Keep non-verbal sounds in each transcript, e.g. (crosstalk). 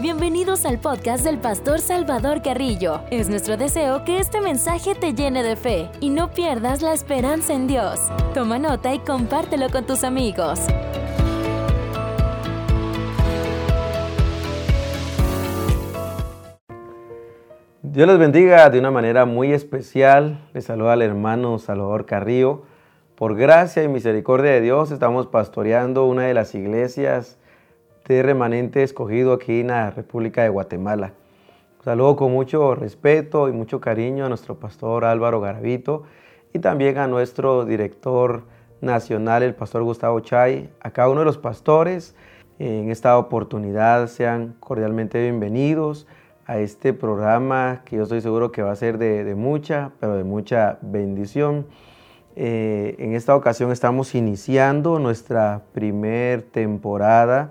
Bienvenidos al podcast del pastor Salvador Carrillo. Es nuestro deseo que este mensaje te llene de fe y no pierdas la esperanza en Dios. Toma nota y compártelo con tus amigos. Dios les bendiga de una manera muy especial. Les saluda al hermano Salvador Carrillo. Por gracia y misericordia de Dios estamos pastoreando una de las iglesias de remanente escogido aquí en la República de Guatemala. saludo con mucho respeto y mucho cariño a nuestro pastor Álvaro Garavito y también a nuestro director nacional, el pastor Gustavo Chay, a cada uno de los pastores. En esta oportunidad sean cordialmente bienvenidos a este programa que yo estoy seguro que va a ser de, mucha, pero de mucha bendición. Eh, en esta ocasión estamos iniciando nuestra primer temporada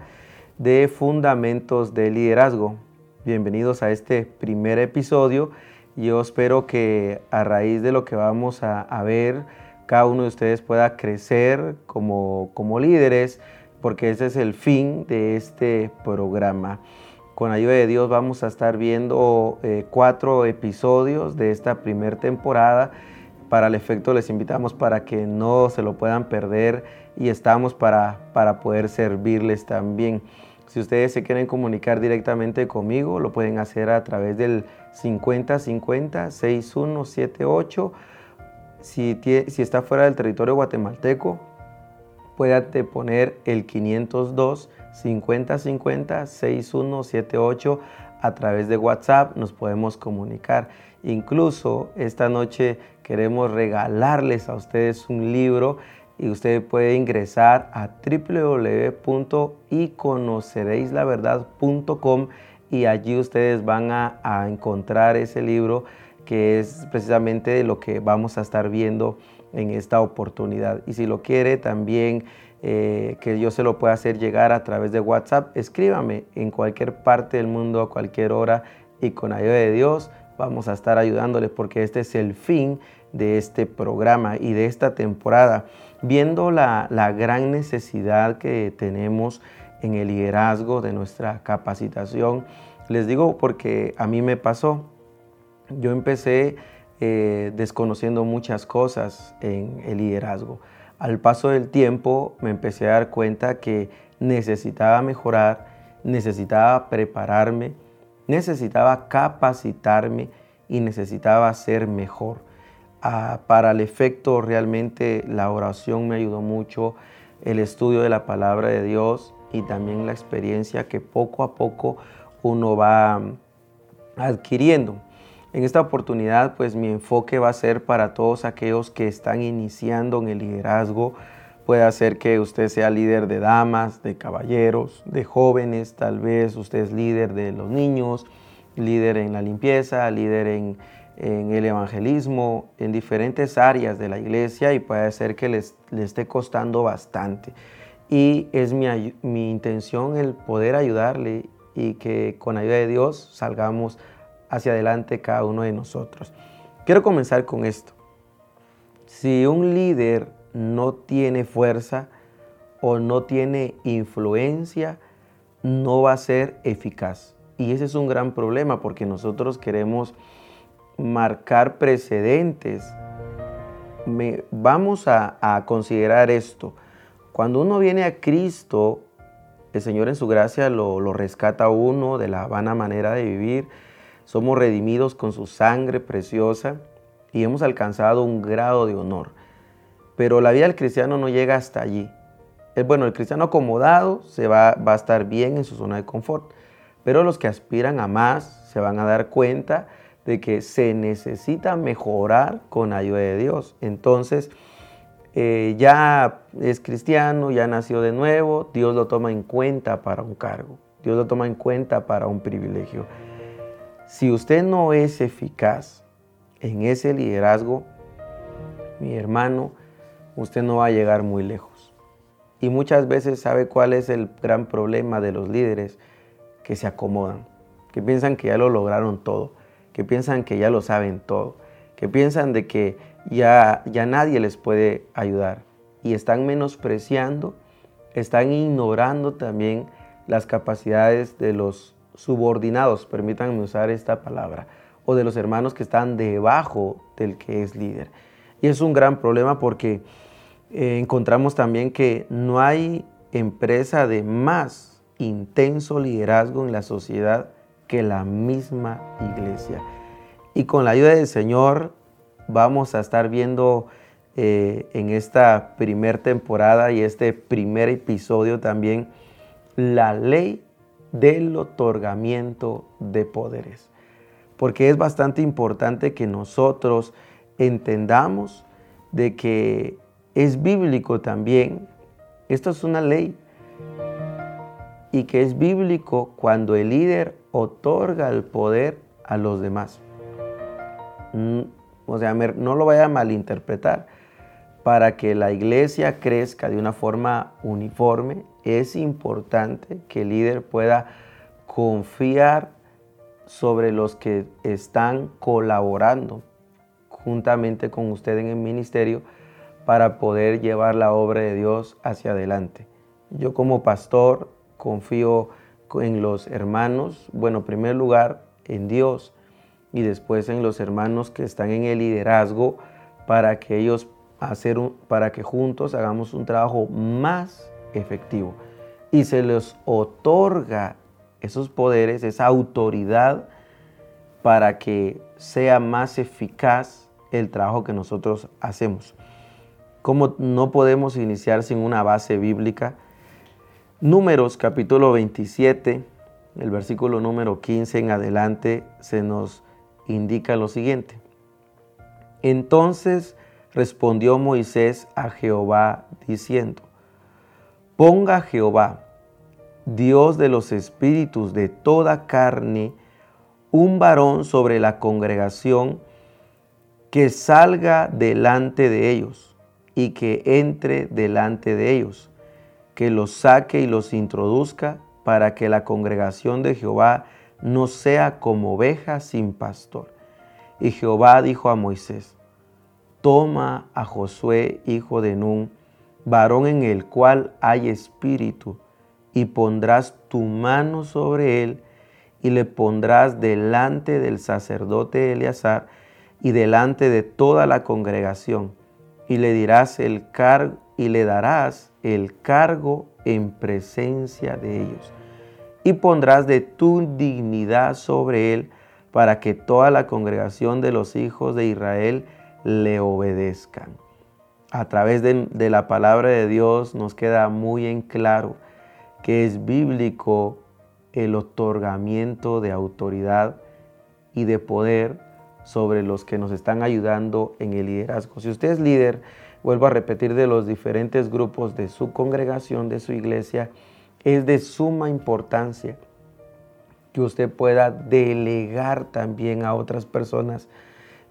de Fundamentos de Liderazgo. Bienvenidos a este primer episodio. Yo espero que a raíz de lo que vamos a, ver, cada uno de ustedes pueda crecer como, como líderes, porque ese es el fin de este programa. Con ayuda de Dios vamos a estar viendo eh, cuatro episodios de esta primera temporada. Para el efecto les invitamos para que no se lo puedan perder y estamos para, para poder servirles también. Si ustedes se quieren comunicar directamente conmigo, lo pueden hacer a través del 5050-6178. Si, si está fuera del territorio guatemalteco, puede poner el 502 5050-6178 a través de WhatsApp nos podemos comunicar. Incluso esta noche queremos regalarles a ustedes un libro y usted puede ingresar a www.iconocereislaverdad.com y allí ustedes van a, encontrar ese libro que es precisamente lo que vamos a estar viendo en esta oportunidad. Y si lo quiere también eh, que yo se lo pueda hacer llegar a través de WhatsApp, escríbame en cualquier parte del mundo, a cualquier hora y con ayuda de Dios vamos a estar ayudándole porque este es el fin de este programa y de esta temporada. Viendo la, la gran necesidad que tenemos en el liderazgo de nuestra capacitación, les digo porque a mí me pasó. Yo empecé eh, desconociendo muchas cosas en el liderazgo al paso del tiempo me empecé a dar cuenta que necesitaba mejorar, necesitaba prepararme, necesitaba capacitarme y necesitaba ser mejor. Ah, para el efecto realmente la oración me ayudó mucho, el estudio de la palabra de Dios y también la experiencia que poco a poco uno va adquiriendo. En esta oportunidad, pues mi enfoque va a ser para todos aquellos que están iniciando en el liderazgo. Puede ser que usted sea líder de damas, de caballeros, de jóvenes, tal vez usted es líder de los niños, líder en la limpieza, líder en, el evangelismo, en diferentes áreas de la iglesia y puede ser que les, le esté costando bastante. Y es mi, mi intención el poder ayudarle y que con ayuda de Dios salgamos hacia adelante cada uno de nosotros. Quiero comenzar con esto. Si un líder no tiene fuerza o no tiene influencia, no va a ser eficaz. Y ese es un gran problema porque nosotros queremos marcar precedentes. vamos a, considerar esto. Cuando uno viene a Cristo, el Señor en su gracia lo, rescata a uno de la vana manera de vivir somos redimidos con su sangre preciosa y hemos alcanzado un grado de honor. Pero la vida del cristiano no llega hasta allí. Es bueno, el cristiano acomodado se va a estar bien en su zona de confort, pero los que aspiran a más se van a dar cuenta de que se necesita mejorar con ayuda de Dios. Entonces, eh, ya es cristiano, ya nació de nuevo, Dios lo toma en cuenta para un cargo, Dios lo toma en cuenta para un privilegio. Si usted no es eficaz en ese liderazgo, mi hermano, usted no va a llegar muy lejos. Y muchas veces sabe cuál es el gran problema de los líderes que se acomodan, que piensan que ya lo lograron todo, que piensan que ya lo saben todo, que piensan de que ya, ya nadie les puede ayudar y están menospreciando, están ignorando también las capacidades de los subordinados, permítanme usar esta palabra, o de los hermanos que están debajo del que es líder. Y es un gran problema porque eh, encontramos también que no hay empresa de más intenso liderazgo en la sociedad que la misma iglesia. Y con la ayuda del Señor vamos a estar viendo eh, en esta primer temporada y este primer episodio también la ley del otorgamiento de poderes. Porque es bastante importante que nosotros entendamos de que es bíblico también. Esto es una ley. Y que es bíblico cuando el líder otorga el poder a los demás. Mm, o sea, no lo vaya a malinterpretar. Para que la iglesia crezca de una forma uniforme, es importante que el líder pueda confiar sobre los que están colaborando juntamente con usted en el ministerio para poder llevar la obra de Dios hacia adelante. Yo como pastor confío en los hermanos, bueno, en primer lugar en Dios y después en los hermanos que están en el liderazgo para que ellos hacer para que juntos hagamos un trabajo más efectivo y se les otorga esos poderes, esa autoridad para que sea más eficaz el trabajo que nosotros hacemos. Como no podemos iniciar sin una base bíblica? Números capítulo 27, el versículo número 15 en adelante se nos indica lo siguiente. Entonces respondió Moisés a Jehová diciendo, Ponga Jehová, Dios de los espíritus de toda carne, un varón sobre la congregación que salga delante de ellos y que entre delante de ellos, que los saque y los introduzca para que la congregación de Jehová no sea como oveja sin pastor. Y Jehová dijo a Moisés, toma a Josué, hijo de Nun, varón en el cual hay espíritu, y pondrás tu mano sobre él, y le pondrás delante del sacerdote Eleazar y delante de toda la congregación, y le dirás el cargo y le darás el cargo en presencia de ellos y pondrás de tu dignidad sobre él para que toda la congregación de los hijos de Israel le obedezcan. A través de, la palabra de Dios nos queda muy en claro que es bíblico el otorgamiento de autoridad y de poder sobre los que nos están ayudando en el liderazgo. Si usted es líder, vuelvo a repetir, de los diferentes grupos de su congregación, de su iglesia, es de suma importancia que usted pueda delegar también a otras personas.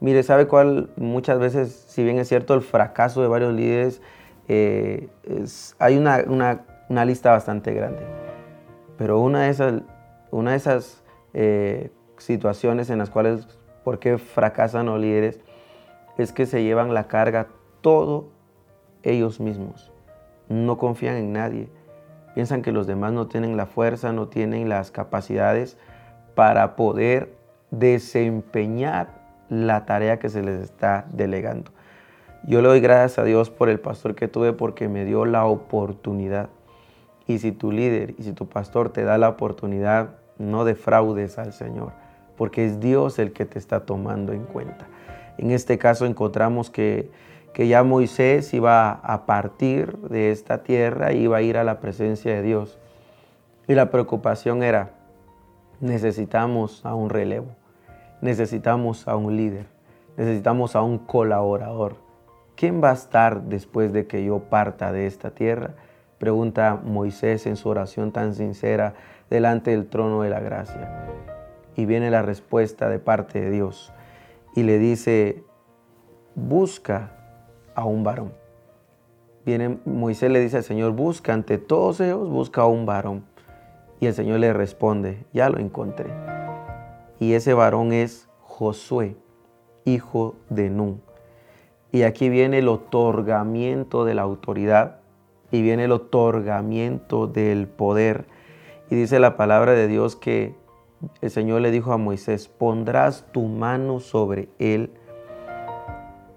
Mire, ¿sabe cuál? Muchas veces, si bien es cierto el fracaso de varios líderes, eh, hay una, lista bastante grande. Pero una de esas, una de esas eh, situaciones en las cuales, ¿por qué fracasan los líderes? Es que se llevan la carga todo ellos mismos. No confían en nadie piensan que los demás no tienen la fuerza, no tienen las capacidades para poder desempeñar la tarea que se les está delegando. Yo le doy gracias a Dios por el pastor que tuve porque me dio la oportunidad. Y si tu líder y si tu pastor te da la oportunidad, no defraudes al Señor, porque es Dios el que te está tomando en cuenta. En este caso encontramos que que ya Moisés iba a partir de esta tierra, iba a ir a la presencia de Dios. Y la preocupación era, necesitamos a un relevo, necesitamos a un líder, necesitamos a un colaborador. ¿Quién va a estar después de que yo parta de esta tierra? Pregunta Moisés en su oración tan sincera delante del trono de la gracia. Y viene la respuesta de parte de Dios. Y le dice, busca a un varón. Viene, Moisés le dice al Señor, busca ante todos ellos, busca a un varón. Y el Señor le responde, ya lo encontré. Y ese varón es Josué, hijo de Nun. Y aquí viene el otorgamiento de la autoridad y viene el otorgamiento del poder. Y dice la palabra de Dios que el Señor le dijo a Moisés, pondrás tu mano sobre él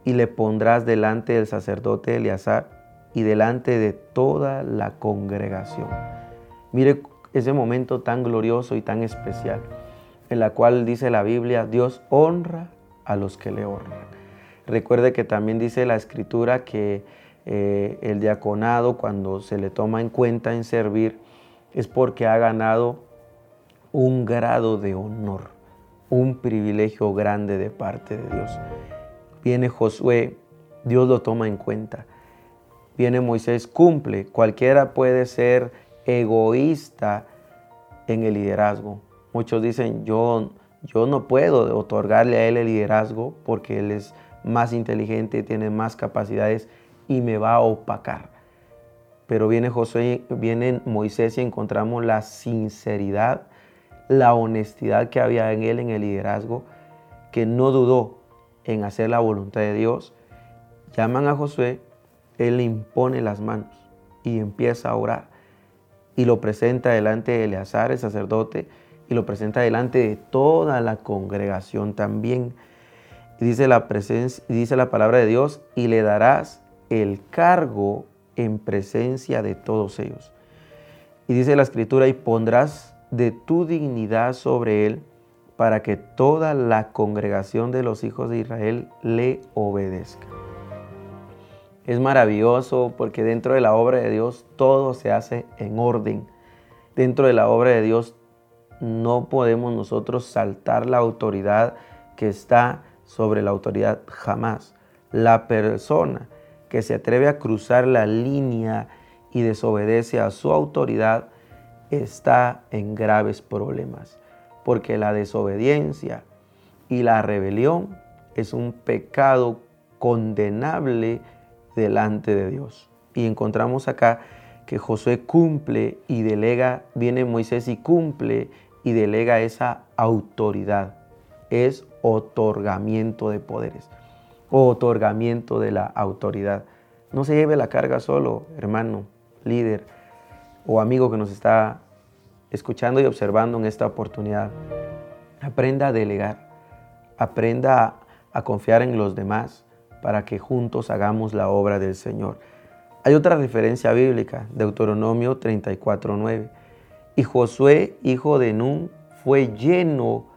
y le pondrás delante del sacerdote Eleazar y delante de toda la congregación. Mire ese momento tan glorioso y tan especial, en la cual dice la Biblia, Dios honra a los que le honran. Recuerde que también dice la escritura que eh, el diaconado cuando se le toma en cuenta en servir es porque ha ganado un grado de honor, un privilegio grande de parte de Dios. Viene Josué, Dios lo toma en cuenta. Viene Moisés, cumple. Cualquiera puede ser egoísta en el liderazgo. Muchos dicen, yo, yo no puedo otorgarle a él el liderazgo porque él es más inteligente, tiene más capacidades y me va a opacar. Pero viene Josué, viene Moisés y encontramos la sinceridad, la honestidad que había en él en el liderazgo, que no dudó en hacer la voluntad de Dios. Llaman a Josué, él le impone las manos y empieza a orar y lo presenta delante de Eleazar, el sacerdote, y lo presenta delante de toda la congregación también. Dice la, presencia, dice la palabra de Dios, y le darás el cargo en presencia de todos ellos. Y dice la escritura, y pondrás de tu dignidad sobre él para que toda la congregación de los hijos de Israel le obedezca. Es maravilloso porque dentro de la obra de Dios todo se hace en orden. Dentro de la obra de Dios no podemos nosotros saltar la autoridad que está sobre la autoridad jamás. La persona que se atreve a cruzar la línea y desobedece a su autoridad está en graves problemas, porque la desobediencia y la rebelión es un pecado condenable delante de Dios. Y encontramos acá que Josué cumple y delega, viene Moisés y cumple y delega esa autoridad. Es otorgamiento de poderes otorgamiento de la autoridad. No se lleve la carga solo, hermano, líder o amigo que nos está escuchando y observando en esta oportunidad. Aprenda a delegar, aprenda a, confiar en los demás para que juntos hagamos la obra del Señor. Hay otra referencia bíblica, Deuteronomio 34.9. Y Josué, hijo de Nun, fue lleno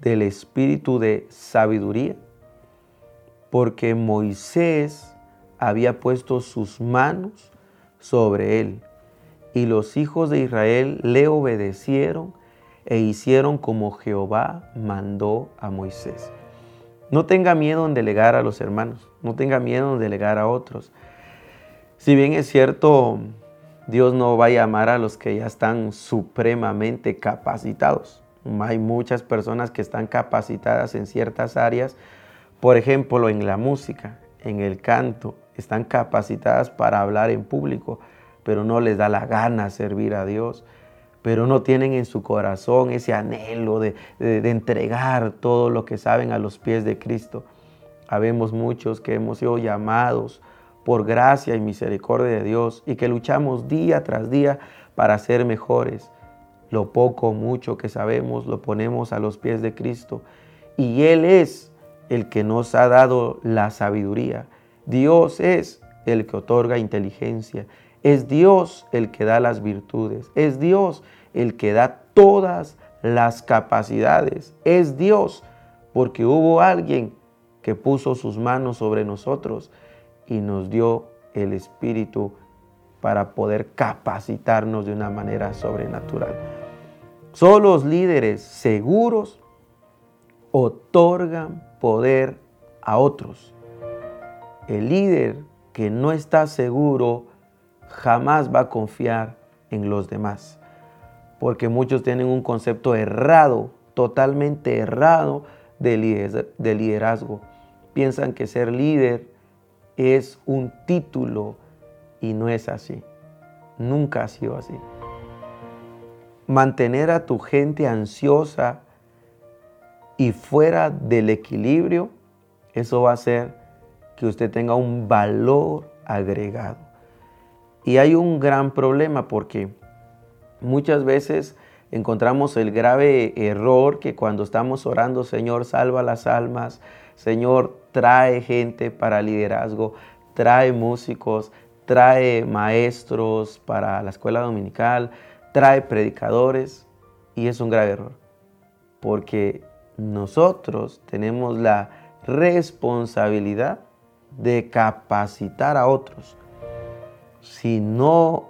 del espíritu de sabiduría porque Moisés había puesto sus manos sobre él. Y los hijos de Israel le obedecieron e hicieron como Jehová mandó a Moisés. No tenga miedo en delegar a los hermanos, no tenga miedo en delegar a otros. Si bien es cierto, Dios no va a llamar a los que ya están supremamente capacitados. Hay muchas personas que están capacitadas en ciertas áreas, por ejemplo, en la música, en el canto, están capacitadas para hablar en público, pero no les da la gana servir a Dios, pero no tienen en su corazón ese anhelo de, entregar todo lo que saben a los pies de Cristo. Habemos muchos que hemos sido llamados por gracia y misericordia de Dios y que luchamos día tras día para ser mejores. Lo poco o mucho que sabemos lo ponemos a los pies de Cristo y Él es el que nos ha dado la sabiduría. Dios es el que otorga inteligencia. Es Dios el que da las virtudes. Es Dios el que da todas las capacidades. Es Dios porque hubo alguien que puso sus manos sobre nosotros y nos dio el Espíritu para poder capacitarnos de una manera sobrenatural. Solo los líderes seguros otorgan poder a otros. El líder que no está seguro jamás va a confiar en los demás, porque muchos tienen un concepto errado, totalmente errado de liderazgo. Piensan que ser líder es un título y no es así. Nunca ha sido así. Mantener a tu gente ansiosa y fuera del equilibrio, eso va a hacer que usted tenga un valor agregado. Y hay un gran problema porque muchas veces encontramos el grave error que cuando estamos orando, Señor, salva las almas, Señor, trae gente para liderazgo, trae músicos, trae maestros para la escuela dominical, trae predicadores, y es un grave error, porque nosotros tenemos la responsabilidad de capacitar a otros. Si no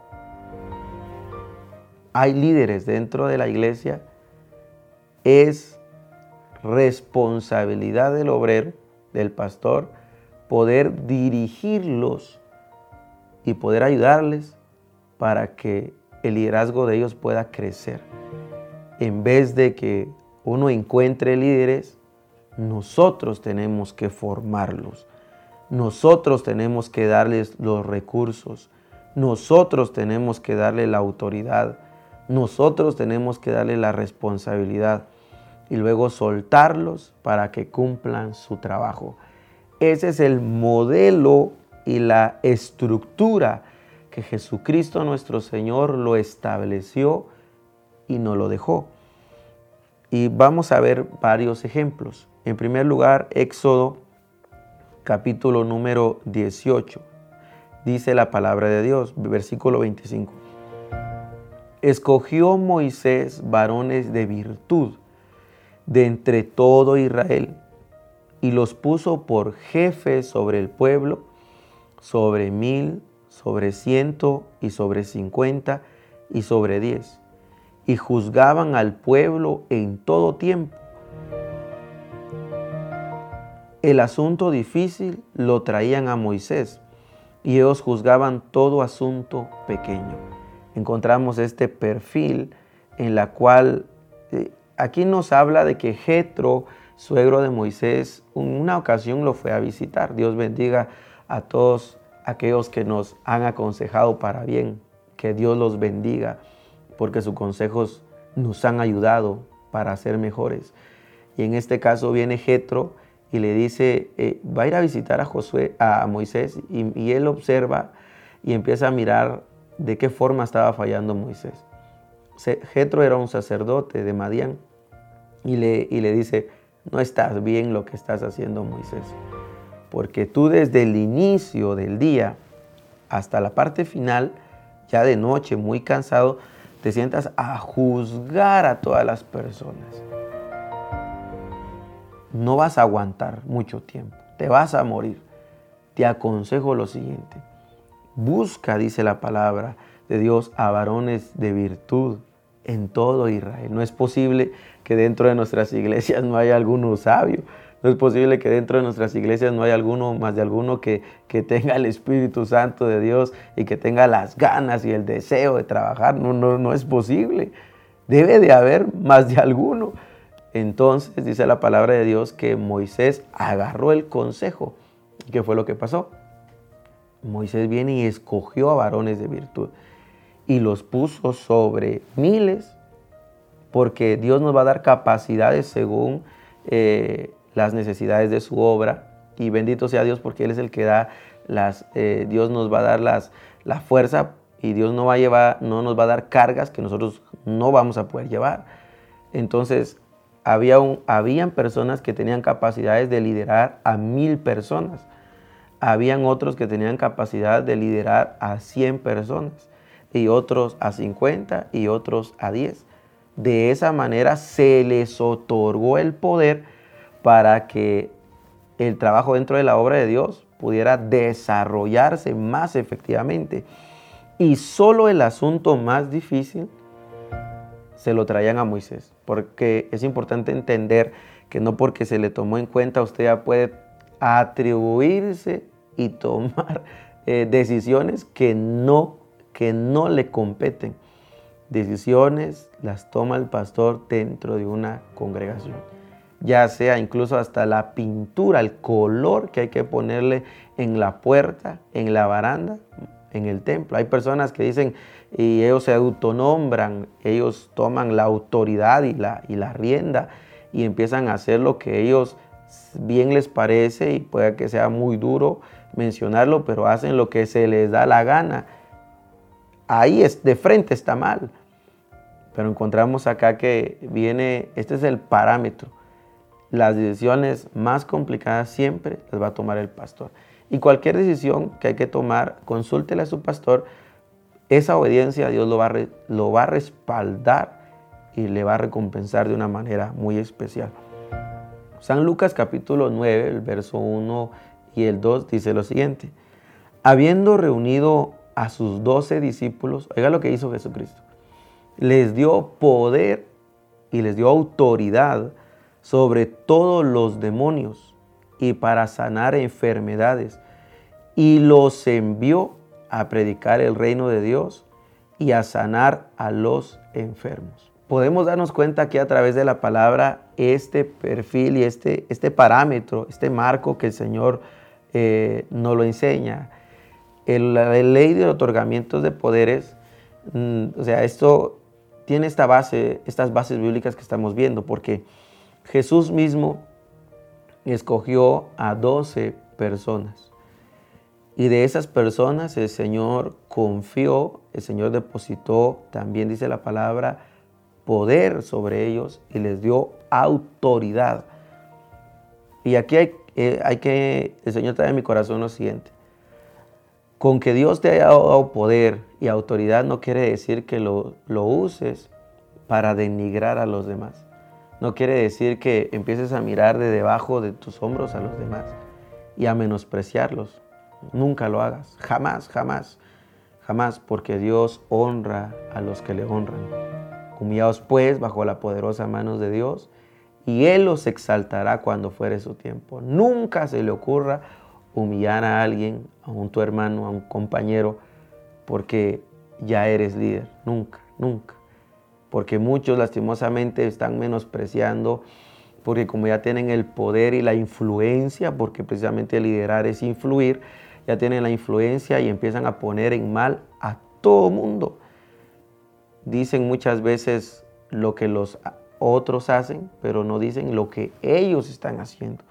hay líderes dentro de la iglesia, es responsabilidad del obrero, del pastor, poder dirigirlos y poder ayudarles para que el liderazgo de ellos pueda crecer. En vez de que uno encuentre líderes, nosotros tenemos que formarlos. Nosotros tenemos que darles los recursos. Nosotros tenemos que darle la autoridad nosotros tenemos que darle la responsabilidad y luego soltarlos para que cumplan su trabajo. Ese es el modelo y la estructura que Jesucristo nuestro Señor lo estableció y nos lo dejó. Y vamos a ver varios ejemplos. En primer lugar, Éxodo capítulo número 18. Dice la palabra de Dios, versículo 25 escogió Moisés varones de virtud de entre todo Israel y los puso por jefes sobre el pueblo, sobre mil, sobre ciento y sobre cincuenta y sobre diez. Y juzgaban al pueblo en todo tiempo. El asunto difícil lo traían a Moisés y ellos juzgaban todo asunto pequeño encontramos este perfil en la cual eh, aquí nos habla de que Jetro, suegro de Moisés, en una ocasión lo fue a visitar. Dios bendiga a todos aquellos que nos han aconsejado para bien. Que Dios los bendiga porque sus consejos nos han ayudado para ser mejores. Y en este caso viene Jetro y le dice, eh, va a ir a visitar a, Josué, a Moisés y, él observa y empieza a mirar de qué forma estaba fallando Moisés. Jetro era un sacerdote de Madián y le, y le dice, no estás bien lo que estás haciendo Moisés, porque tú desde el inicio del día hasta la parte final, ya de noche, muy cansado, te sientas a juzgar a todas las personas. No vas a aguantar mucho tiempo, te vas a morir. Te aconsejo lo siguiente, Busca, dice la palabra de Dios, a varones de virtud en todo Israel. No es posible que dentro de nuestras iglesias no haya alguno sabio. No es posible que dentro de nuestras iglesias no haya alguno, más de alguno que, que tenga el Espíritu Santo de Dios y que tenga las ganas y el deseo de trabajar. No, no, no es posible. Debe de haber más de alguno. Entonces dice la palabra de Dios que Moisés agarró el consejo. ¿Qué fue lo que pasó? Moisés viene y escogió a varones de virtud y los puso sobre miles, porque Dios nos va a dar capacidades según eh, las necesidades de su obra. Y bendito sea Dios porque Él es el que da las, eh, Dios nos va a dar las, la fuerza y Dios no, va a llevar, no nos va a dar cargas que nosotros no vamos a poder llevar. Entonces, había habían personas que tenían capacidades de liderar a mil personas habían otros que tenían capacidad de liderar a 100 personas y otros a 50 y otros a 10. De esa manera se les otorgó el poder para que el trabajo dentro de la obra de Dios pudiera desarrollarse más efectivamente. Y solo el asunto más difícil se lo traían a Moisés, porque es importante entender que no porque se le tomó en cuenta usted ya puede atribuirse y tomar (laughs) eh, decisiones que no, que no le competen. Decisiones las toma el pastor dentro de una congregación. Ya sea incluso hasta la pintura, el color que hay que ponerle en la puerta, en la baranda, en el templo. Hay personas que dicen, y ellos se autonombran, ellos toman la autoridad y la, y la rienda y empiezan a hacer lo que ellos bien les parece y puede que sea muy duro mencionarlo, pero hacen lo que se les da la gana. Ahí es, de frente está mal. Pero encontramos acá que viene, este es el parámetro. Las decisiones más complicadas siempre las va a tomar el pastor. Y cualquier decisión que hay que tomar, consúltele a su pastor. Esa obediencia Dios lo va, a, lo va a respaldar y le va a recompensar de una manera muy especial. San Lucas capítulo 9, el verso 1 y el 2 dice lo siguiente. Habiendo reunido a sus doce discípulos, oiga lo que hizo Jesucristo, les dio poder y les dio autoridad sobre todos los demonios y para sanar enfermedades. Y los envió a predicar el reino de Dios y a sanar a los enfermos. Podemos darnos cuenta que a través de la palabra este perfil y este, este parámetro, este marco que el Señor eh, nos lo enseña. la ley de otorgamientos de poderes, mm, o sea, esto tiene esta base, estas bases bíblicas que estamos viendo, porque Jesús mismo escogió a 12 personas. Y de esas personas el Señor confió, el Señor depositó, también dice la palabra, poder sobre ellos y les dio autoridad. Y aquí hay, eh, que, el Señor trae en mi corazón lo siguiente. Con que Dios te haya dado poder y autoridad no quiere decir que lo, lo uses para denigrar a los demás. No quiere decir que empieces a mirar de debajo de tus hombros a los demás y a menospreciarlos. Nunca lo hagas, jamás, jamás, jamás, porque Dios honra a los que le honran. Humillaos pues bajo la poderosa mano de Dios y Él los exaltará cuando fuere su tiempo. Nunca se le ocurra humillar a alguien, a un tu hermano, a un compañero, porque ya eres líder. Nunca, nunca porque muchos lastimosamente están menospreciando, porque como ya tienen el poder y la influencia, porque precisamente liderar es influir, ya tienen la influencia y empiezan a poner en mal a todo mundo. Dicen muchas veces lo que los otros hacen, pero no dicen lo que ellos están haciendo.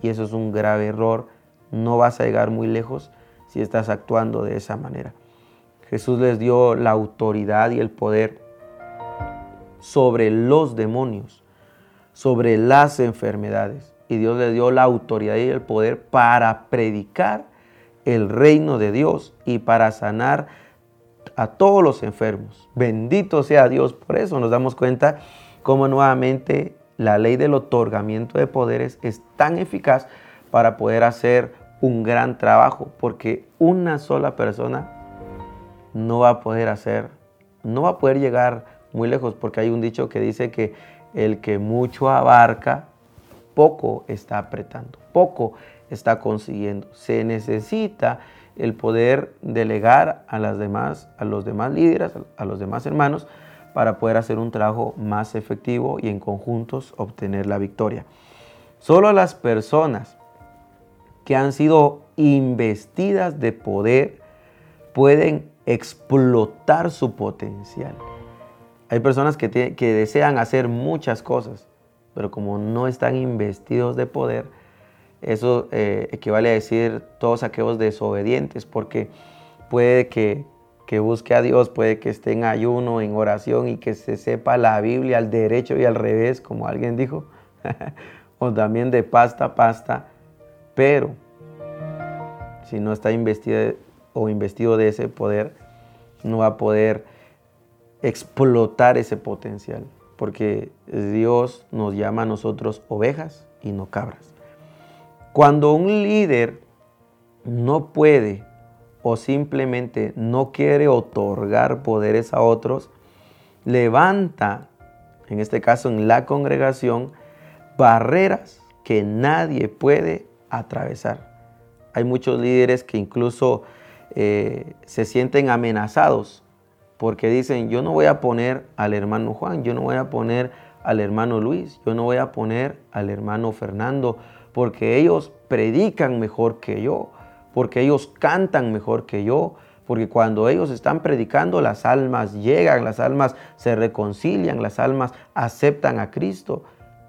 Y eso es un grave error. No vas a llegar muy lejos si estás actuando de esa manera. Jesús les dio la autoridad y el poder sobre los demonios, sobre las enfermedades. Y Dios le dio la autoridad y el poder para predicar el reino de Dios y para sanar a todos los enfermos. Bendito sea Dios. Por eso nos damos cuenta cómo nuevamente la ley del otorgamiento de poderes es tan eficaz para poder hacer un gran trabajo, porque una sola persona no va a poder hacer, no va a poder llegar muy lejos, porque hay un dicho que dice que el que mucho abarca, poco está apretando, poco está consiguiendo. Se necesita el poder delegar a, las demás, a los demás líderes, a los demás hermanos, para poder hacer un trabajo más efectivo y en conjuntos obtener la victoria. Solo las personas que han sido investidas de poder pueden explotar su potencial. Hay personas que, desean hacer muchas cosas, pero como no están investidos de poder, eso eh, equivale a decir todos aquellos desobedientes, porque puede que, que, busque a Dios, puede que esté en ayuno, en oración y que se sepa la Biblia al derecho y al revés, como alguien dijo, (laughs) o también de pasta a pasta, pero si no está investido o investido de ese poder, no va a poder explotar ese potencial, porque Dios nos llama a nosotros ovejas y no cabras. Cuando un líder no puede o simplemente no quiere otorgar poderes a otros, levanta, en este caso en la congregación, barreras que nadie puede atravesar. Hay muchos líderes que incluso eh, se sienten amenazados porque dicen, yo no voy a poner al hermano Juan, yo no voy a poner al hermano Luis, yo no voy a poner al hermano Fernando, porque ellos predican mejor que yo, porque ellos cantan mejor que yo, porque cuando ellos están predicando las almas llegan, las almas se reconcilian, las almas aceptan a Cristo.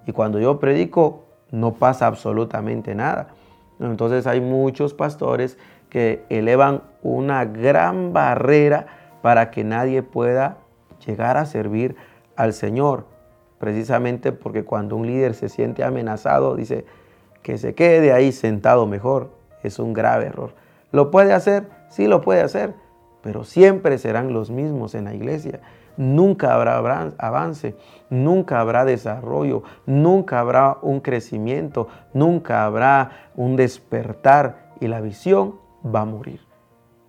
Y cuando yo predico no pasa absolutamente nada. Entonces hay muchos pastores que elevan una gran barrera para que nadie pueda llegar a servir al Señor, precisamente porque cuando un líder se siente amenazado, dice que se quede ahí sentado mejor. Es un grave error. ¿Lo puede hacer? Sí lo puede hacer, pero siempre serán los mismos en la iglesia. Nunca habrá avance, nunca habrá desarrollo, nunca habrá un crecimiento, nunca habrá un despertar y la visión va a morir.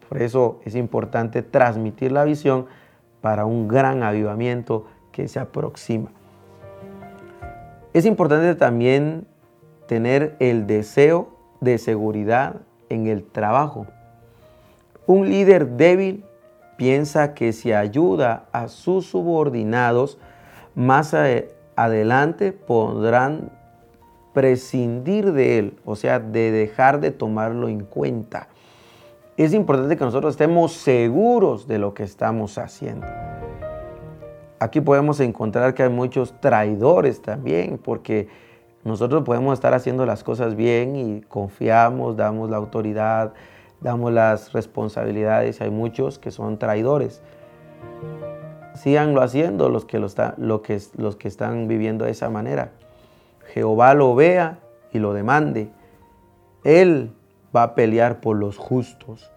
Por eso es importante transmitir la visión para un gran avivamiento que se aproxima. Es importante también tener el deseo de seguridad en el trabajo. Un líder débil piensa que si ayuda a sus subordinados, más adelante podrán prescindir de él, o sea, de dejar de tomarlo en cuenta. Es importante que nosotros estemos seguros de lo que estamos haciendo. Aquí podemos encontrar que hay muchos traidores también, porque nosotros podemos estar haciendo las cosas bien y confiamos, damos la autoridad, damos las responsabilidades. Hay muchos que son traidores. Síganlo haciendo los que, lo lo que, los que están viviendo de esa manera. Jehová lo vea y lo demande. Él va a pelear por los justos.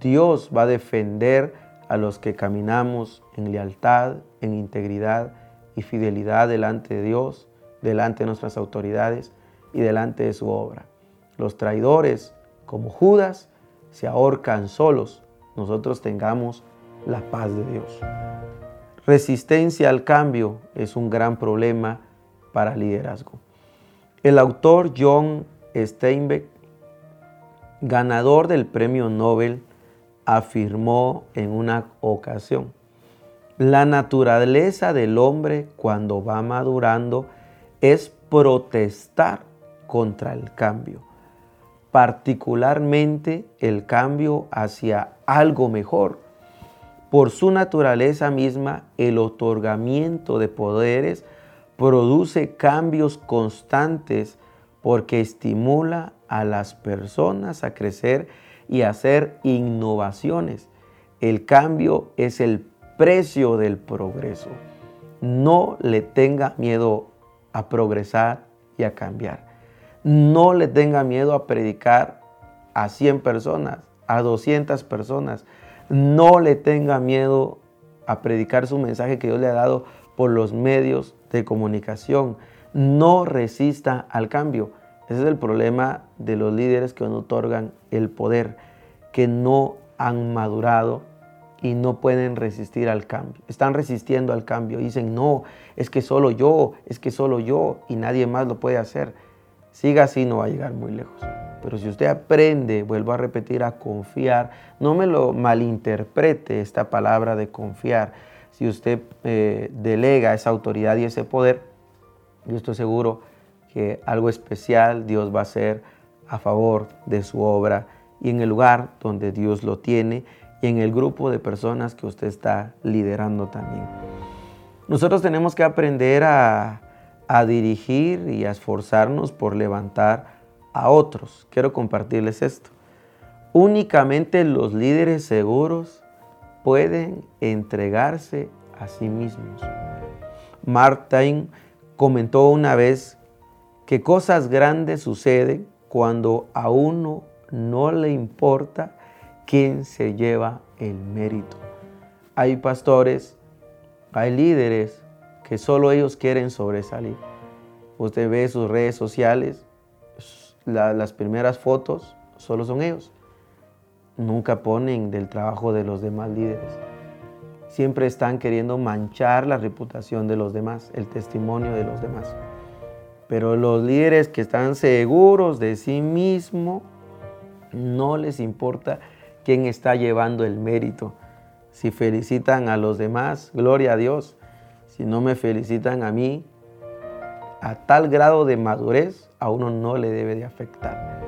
Dios va a defender a los que caminamos en lealtad, en integridad y fidelidad delante de Dios, delante de nuestras autoridades y delante de su obra. Los traidores, como Judas, se ahorcan solos. Nosotros tengamos la paz de Dios. Resistencia al cambio es un gran problema para el liderazgo. El autor John Steinbeck, ganador del premio Nobel, afirmó en una ocasión, la naturaleza del hombre cuando va madurando es protestar contra el cambio, particularmente el cambio hacia algo mejor. Por su naturaleza misma, el otorgamiento de poderes produce cambios constantes porque estimula a las personas a crecer y hacer innovaciones. El cambio es el precio del progreso. No le tenga miedo a progresar y a cambiar. No le tenga miedo a predicar a 100 personas, a 200 personas. No le tenga miedo a predicar su mensaje que Dios le ha dado por los medios de comunicación. No resista al cambio. Ese es el problema de los líderes que no otorgan el poder, que no han madurado y no pueden resistir al cambio. Están resistiendo al cambio. Dicen, no, es que solo yo, es que solo yo y nadie más lo puede hacer. Siga así, no va a llegar muy lejos. Pero si usted aprende, vuelvo a repetir, a confiar, no me lo malinterprete esta palabra de confiar. Si usted eh, delega esa autoridad y ese poder, yo estoy seguro que algo especial Dios va a hacer a favor de su obra y en el lugar donde Dios lo tiene y en el grupo de personas que usted está liderando también. Nosotros tenemos que aprender a, a dirigir y a esforzarnos por levantar a otros. Quiero compartirles esto. Únicamente los líderes seguros pueden entregarse a sí mismos. Martin comentó una vez que cosas grandes suceden cuando a uno no le importa quién se lleva el mérito. Hay pastores, hay líderes que solo ellos quieren sobresalir. Usted ve sus redes sociales, las primeras fotos solo son ellos. Nunca ponen del trabajo de los demás líderes. Siempre están queriendo manchar la reputación de los demás, el testimonio de los demás. Pero los líderes que están seguros de sí mismo, no les importa quién está llevando el mérito. Si felicitan a los demás, gloria a Dios. Si no me felicitan a mí, a tal grado de madurez, a uno no le debe de afectar.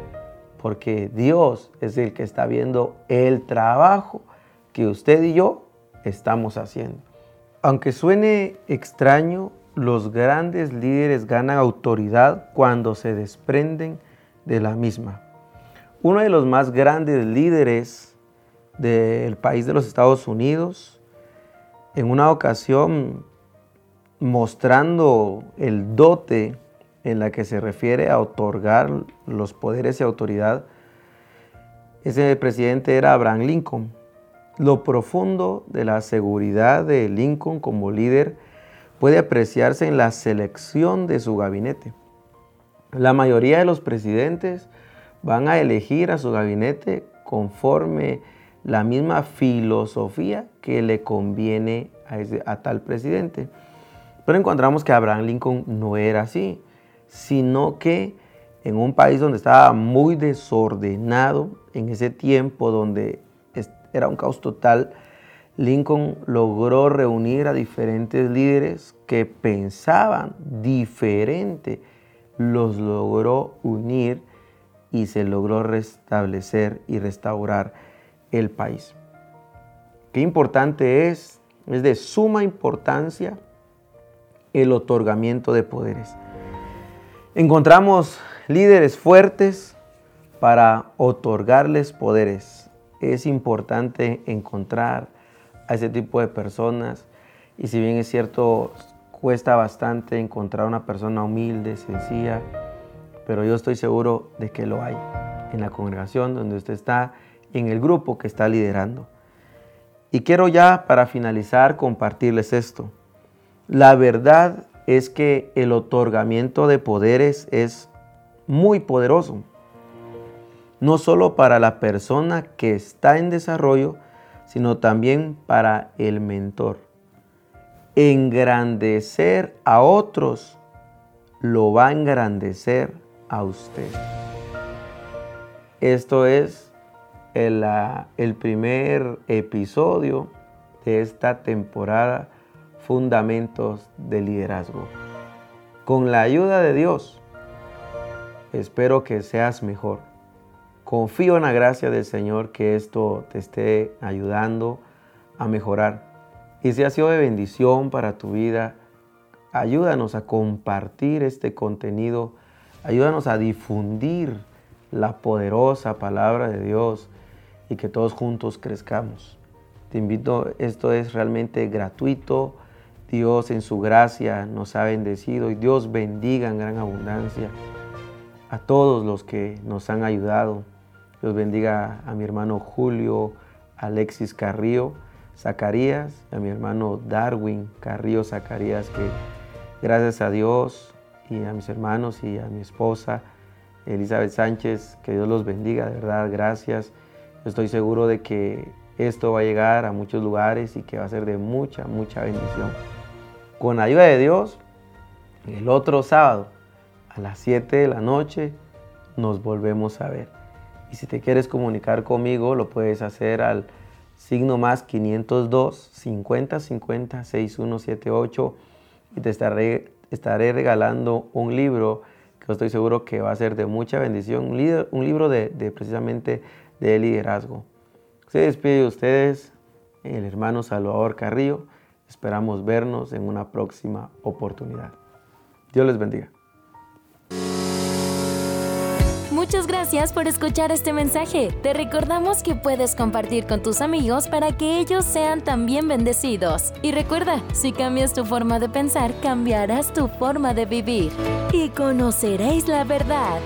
Porque Dios es el que está viendo el trabajo que usted y yo estamos haciendo. Aunque suene extraño, los grandes líderes ganan autoridad cuando se desprenden de la misma. Uno de los más grandes líderes del país de los Estados Unidos, en una ocasión mostrando el dote en la que se refiere a otorgar los poderes y autoridad, ese presidente era Abraham Lincoln. Lo profundo de la seguridad de Lincoln como líder puede apreciarse en la selección de su gabinete. La mayoría de los presidentes van a elegir a su gabinete conforme la misma filosofía que le conviene a, tal presidente. Pero encontramos que Abraham Lincoln no era así, sino que en un país donde estaba muy desordenado, en ese tiempo donde era un caos total, Lincoln logró reunir a diferentes líderes que pensaban diferente, los logró unir y se logró restablecer y restaurar el país. Qué importante es, es de suma importancia el otorgamiento de poderes. Encontramos líderes fuertes para otorgarles poderes. Es importante encontrar a ese tipo de personas y si bien es cierto, cuesta bastante encontrar una persona humilde, sencilla, pero yo estoy seguro de que lo hay en la congregación donde usted está, en el grupo que está liderando. Y quiero ya para finalizar compartirles esto. La verdad es que el otorgamiento de poderes es muy poderoso. No solo para la persona que está en desarrollo, sino también para el mentor. Engrandecer a otros lo va a engrandecer a usted. Esto es el, el primer episodio de esta temporada Fundamentos de Liderazgo. Con la ayuda de Dios, espero que seas mejor. Confío en la gracia del Señor que esto te esté ayudando a mejorar. Y si ha sido de bendición para tu vida, ayúdanos a compartir este contenido Ayúdanos a difundir la poderosa palabra de Dios y que todos juntos crezcamos. Te invito, esto es realmente gratuito. Dios en su gracia nos ha bendecido y Dios bendiga en gran abundancia a todos los que nos han ayudado. Dios bendiga a mi hermano Julio Alexis Carrillo Zacarías, a mi hermano Darwin Carrillo Zacarías, que gracias a Dios y a mis hermanos y a mi esposa Elizabeth Sánchez, que Dios los bendiga, de verdad, gracias. Estoy seguro de que esto va a llegar a muchos lugares y que va a ser de mucha, mucha bendición. Con ayuda de Dios, el otro sábado a las 7 de la noche nos volvemos a ver. Y si te quieres comunicar conmigo, lo puedes hacer al signo más 502 50 50 6178 y te estaré estaré regalando un libro que estoy seguro que va a ser de mucha bendición, un, libro, de, precisamente de liderazgo. Se despide de ustedes el hermano Salvador Carrillo. Esperamos vernos en una próxima oportunidad. Dios les bendiga. Gracias por escuchar este mensaje. Te recordamos que puedes compartir con tus amigos para que ellos sean también bendecidos. Y recuerda, si cambias tu forma de pensar, cambiarás tu forma de vivir. Y conoceréis la verdad